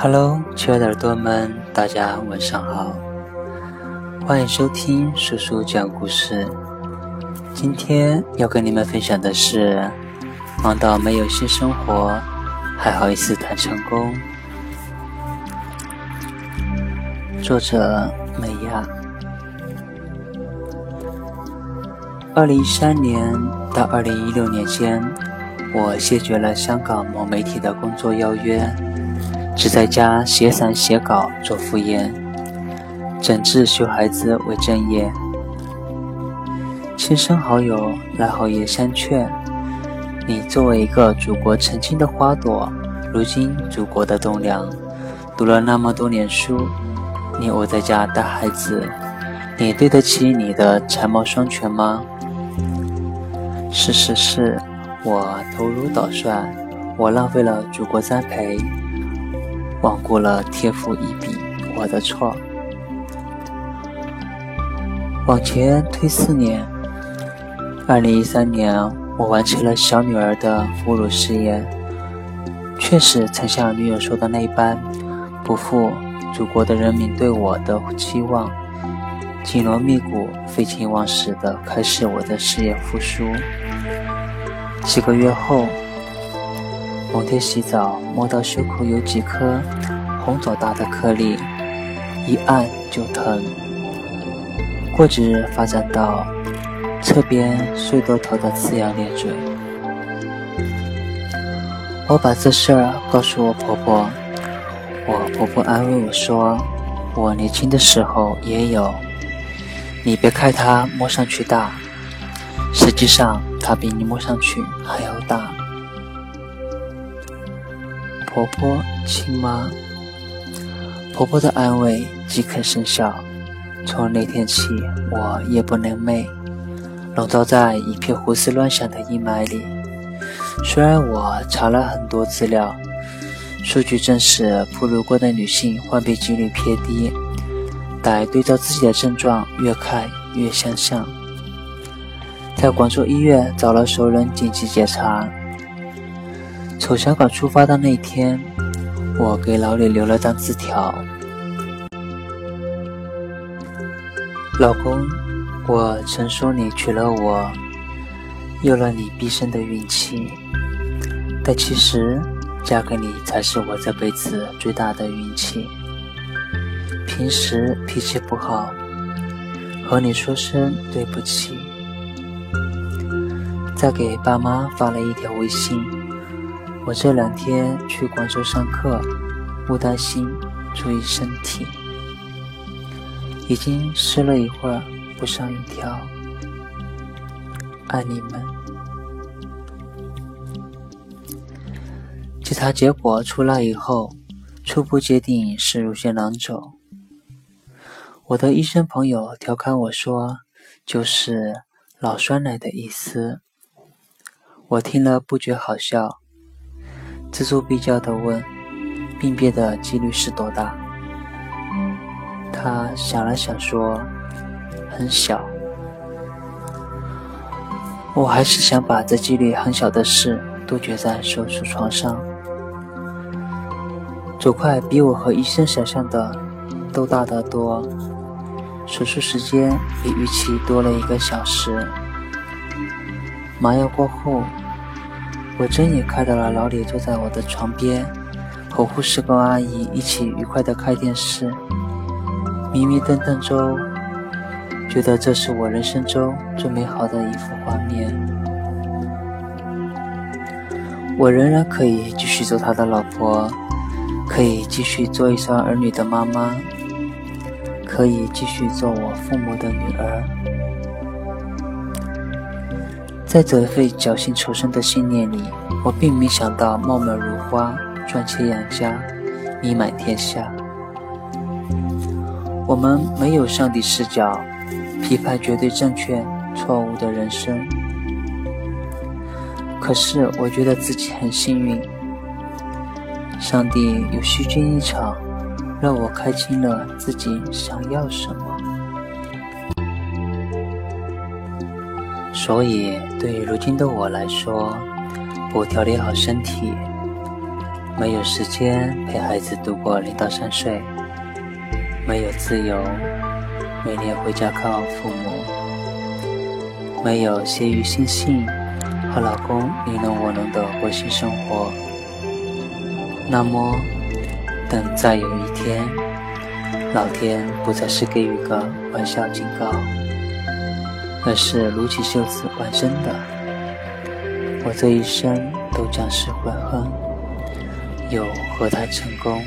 Hello，亲爱的耳朵们，大家晚上好，欢迎收听叔叔讲故事。今天要跟你们分享的是：忙到没有性生活，还好意思谈成功。作者：美亚。二零一三年到二零一六年间，我谢绝了香港某媒体的工作邀约。只在家写散写稿做副业，整治熊孩子为正业。亲生好友来好言相劝：“你作为一个祖国曾经的花朵，如今祖国的栋梁，读了那么多年书，你窝在家带孩子，你对得起你的才貌双全吗？”事实是，我头如捣蒜，我浪费了祖国栽培。罔顾了天赋异禀，我的错。往前推四年，二零一三年，我完成了小女儿的哺乳事业，确实曾像女友说的那般，不负祖国的人民对我的期望，紧锣密鼓、废寝忘食地开始我的事业复苏。几个月后。某天洗澡，摸到袖口有几颗红枣大的颗粒，一按就疼。过几日发展到侧边碎多头的呲牙咧嘴。我把这事儿告诉我婆婆，我婆婆安慰我说：“我年轻的时候也有，你别看它摸上去大，实际上它比你摸上去还要大。”婆婆亲妈，婆婆的安慰即刻生效。从那天起，我夜不能寐，笼罩在一片胡思乱想的阴霾里。虽然我查了很多资料，数据证实哺乳过的女性患病几率偏低，但对照自己的症状，越看越相像。在广州医院找了熟人紧急检查。从香港出发的那天，我给老李留了张字条：“老公，我曾说你娶了我，有了你毕生的运气，但其实嫁给你才是我这辈子最大的运气。平时脾气不好，和你说声对不起。”再给爸妈发了一条微信。我这两天去广州上课，勿担心，注意身体。已经湿了一会儿，不上一条。爱你们。检查结果出来以后，初步界定是乳腺囊肿。我的医生朋友调侃我说：“就是老酸奶的意思。”我听了不觉好笑。锱铢必较地问：“病变的几率是多大？”他想了想说：“很小。”我还是想把这几率很小的事杜绝在手术床上。肿块比我和医生想象的都大得多，手术时间比预期多了一个小时。麻药过后。我睁眼看到了老李坐在我的床边，和护士跟阿姨一起愉快地看电视。迷迷瞪瞪中，觉得这是我人生中最美好的一幅画面。我仍然可以继续做他的老婆，可以继续做一双儿女的妈妈，可以继续做我父母的女儿。在这份侥幸求生的信念里，我并没想到貌美如花、赚钱养家、名满天下。我们没有上帝视角，批判绝对正确、错误的人生。可是我觉得自己很幸运，上帝有虚惊一场，让我看清了自己想要什么。所以，对于如今的我来说，不调理好身体，没有时间陪孩子度过零到三岁，没有自由，每年回家看望父母，没有闲鱼星星和老公你侬我侬的温馨生活。那么，等再有一天，老天不再是给予个玩笑警告，而是撸起袖子完真的，我这一生都将是悔恨。又何谈成功？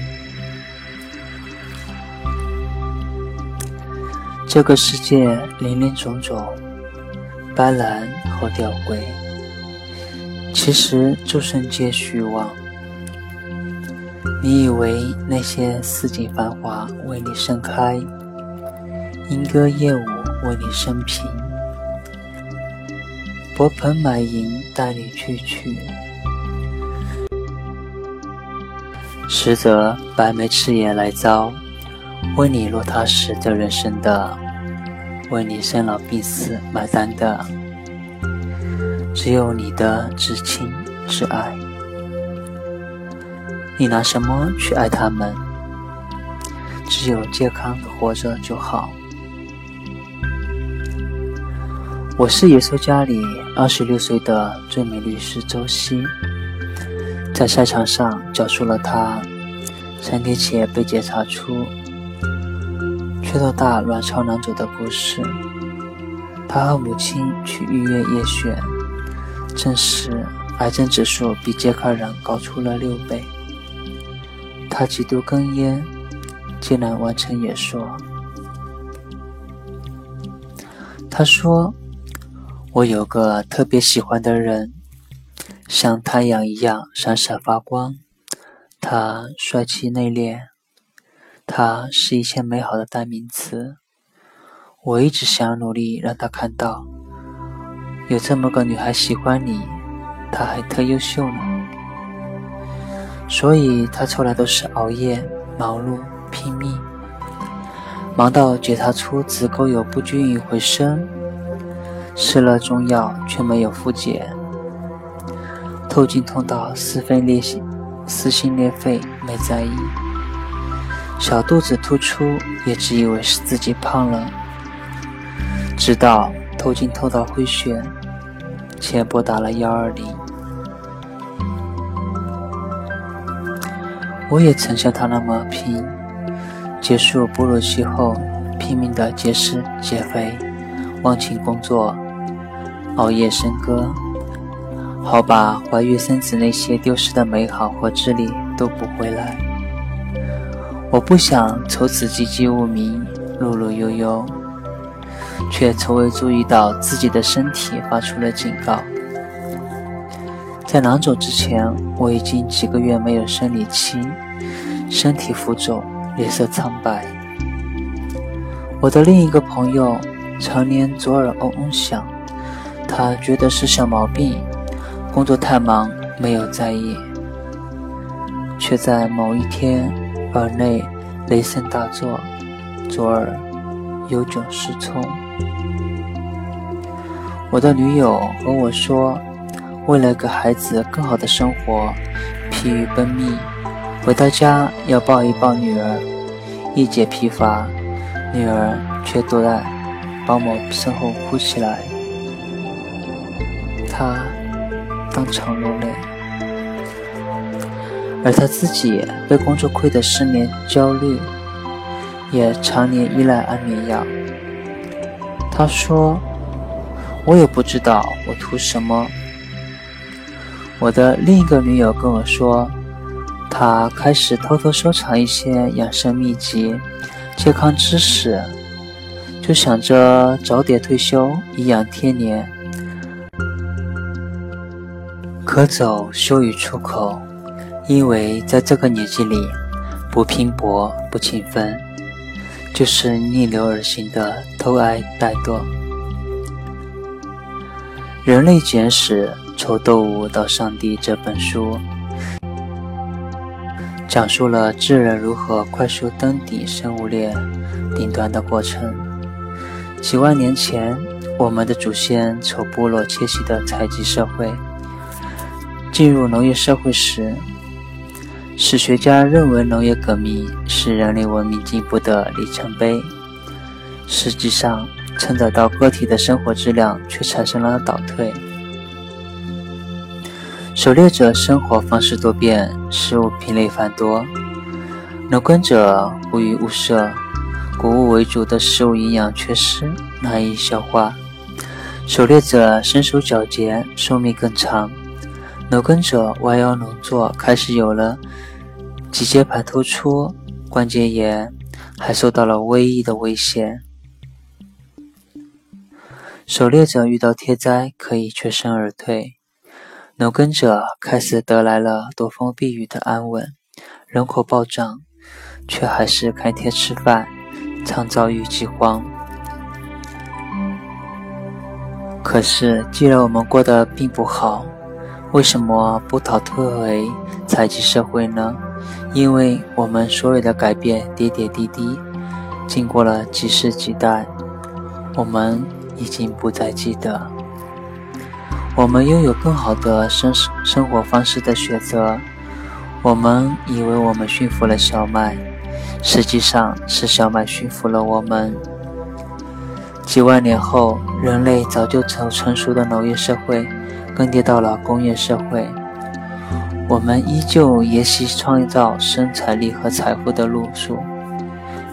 这个世界林林总总，斑斓和吊诡，其实众生皆虚妄。你以为那些四季繁华为你盛开，莺歌燕舞为你生平，薄盆满盈带你去去。实则白眉赤眼来遭，为你落踏实的人生的，为你生老病死买单的，只有你的至亲至爱。你拿什么去爱他们？只有健康的活着就好。我是耶稣家里二十六岁的最美律师周希。在赛场上讲述了他三天前被检查出缺头大卵巢囊肿的故事。他和母亲去医院验血，证实癌症指数比健康人高出了六倍。他几度哽咽，竟然完成演说。他说：“我有个特别喜欢的人。”像太阳一样闪闪发光，他帅气内敛，他是一切美好的代名词。我一直想努力让他看到，有这么个女孩喜欢你，她还特优秀呢。所以他从来都是熬夜、忙碌、拼命，忙到检查出子宫有不均匀回声，吃了中药却没有复检。透经痛到撕肺裂心、撕心裂肺，没在意；小肚子突出，也只以为是自己胖了。直到透经透到会血，且拨打了幺二零。我也曾像他那么拼，结束哺乳期后，拼命的节食减肥，忘情工作，熬夜笙歌。好把怀孕生子那些丢失的美好和智力都补回来。我不想从此籍籍无名、碌碌悠悠，却从未注意到自己的身体发出了警告。在囊肿之前，我已经几个月没有生理期，身体浮肿，脸色苍白。我的另一个朋友常年左耳嗡嗡响，他觉得是小毛病。工作太忙，没有在意，却在某一天耳内雷声大作，左耳有迥失聪。我的女友和我说，为了给孩子更好的生活，疲于奔命，回到家要抱一抱女儿，一解疲乏，女儿却躲在保姆身后哭起来。他。当场落泪，而他自己被工作亏得失眠、焦虑，也常年依赖安眠药。他说：“我也不知道我图什么。”我的另一个女友跟我说，她开始偷偷收藏一些养生秘籍、健康知识，就想着早点退休，颐养天年。可走羞于出口，因为在这个年纪里，不拼搏不勤奋，就是逆流而行的偷爱怠惰。《人类简史：从动物到上帝》这本书，讲述了智人如何快速登顶生物链顶端的过程。几万年前，我们的祖先从部落迁徙的采集社会。进入农业社会时，史学家认为农业革命是人类文明进步的里程碑，实际上承载到个体的生活质量却产生了倒退。狩猎者生活方式多变，食物品类繁多；农耕者无鱼无舍，谷物为主的食物营养缺失，难以消化。狩猎者身手矫捷，寿命更长；农耕者弯腰农作，开始有了脊椎盘突出、关节炎，还受到了瘟疫的威胁。狩猎者遇到天灾可以全身而退，农耕者开始得来了躲风避雨的安稳。人口暴涨，却还是开天吃饭，常遭遇饥荒。可是，既然我们过得并不好，为什么不倒退为采集社会呢？因为我们所有的改变点点滴滴，经过了几世几代，我们已经不再记得。我们拥有更好的生生活方式的选择。我们以为我们驯服了小麦，实际上是小麦驯服了我们。几万年后，人类早就成成熟的农业社会更迭到了工业社会。我们依旧沿袭创造生产力和财富的路数，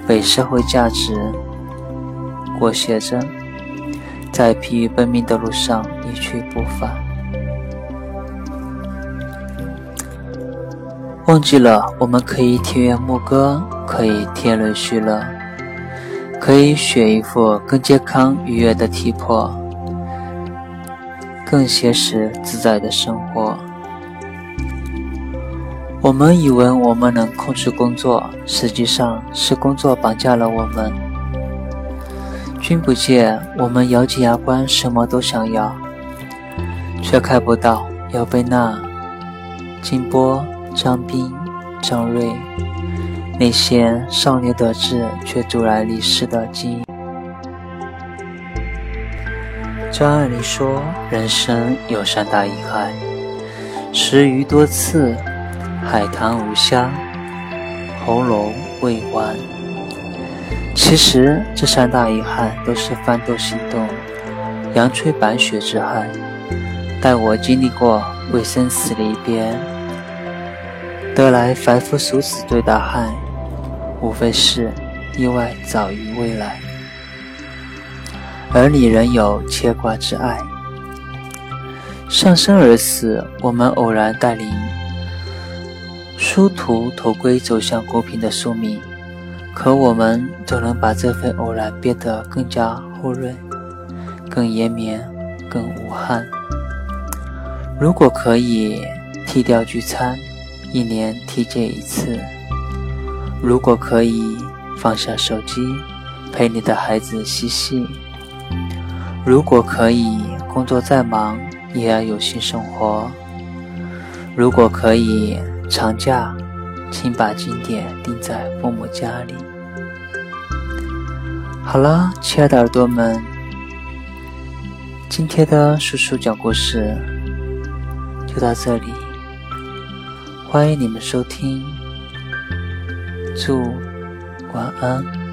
被社会价值裹挟着，在疲于奔命的路上一去不返。忘记了我们可以田园牧歌，可以天伦畜乐。可以选一副更健康愉悦的体魄，更现实自在的生活。我们以为我们能控制工作，实际上是工作绑架了我们。君不见，我们咬紧牙关，什么都想要，却看不到姚贝娜、金波、张斌、张瑞。那些少年得志却突然离世的精英。张爱玲说：“人生有三大遗憾，食鱼多刺，海棠无香，喉咙未完。”其实这三大遗憾都是奋斗行动、阳春白雪之憾。待我经历过为生死离别，得来凡夫俗子最大憾。无非是意外早于未来，而你仍有牵挂之爱。上生而死，我们偶然带领殊途投归，走向公平的宿命。可我们总能把这份偶然变得更加厚润、更延绵、更无憾。如果可以剃掉聚餐，一年体检一次。如果可以放下手机，陪你的孩子嬉戏；如果可以工作再忙也要有性生活。如果可以长假请把经典定在父母家里。好了亲爱的耳朵们今天的叔叔讲故事就到这里欢迎你们收听祝晚安。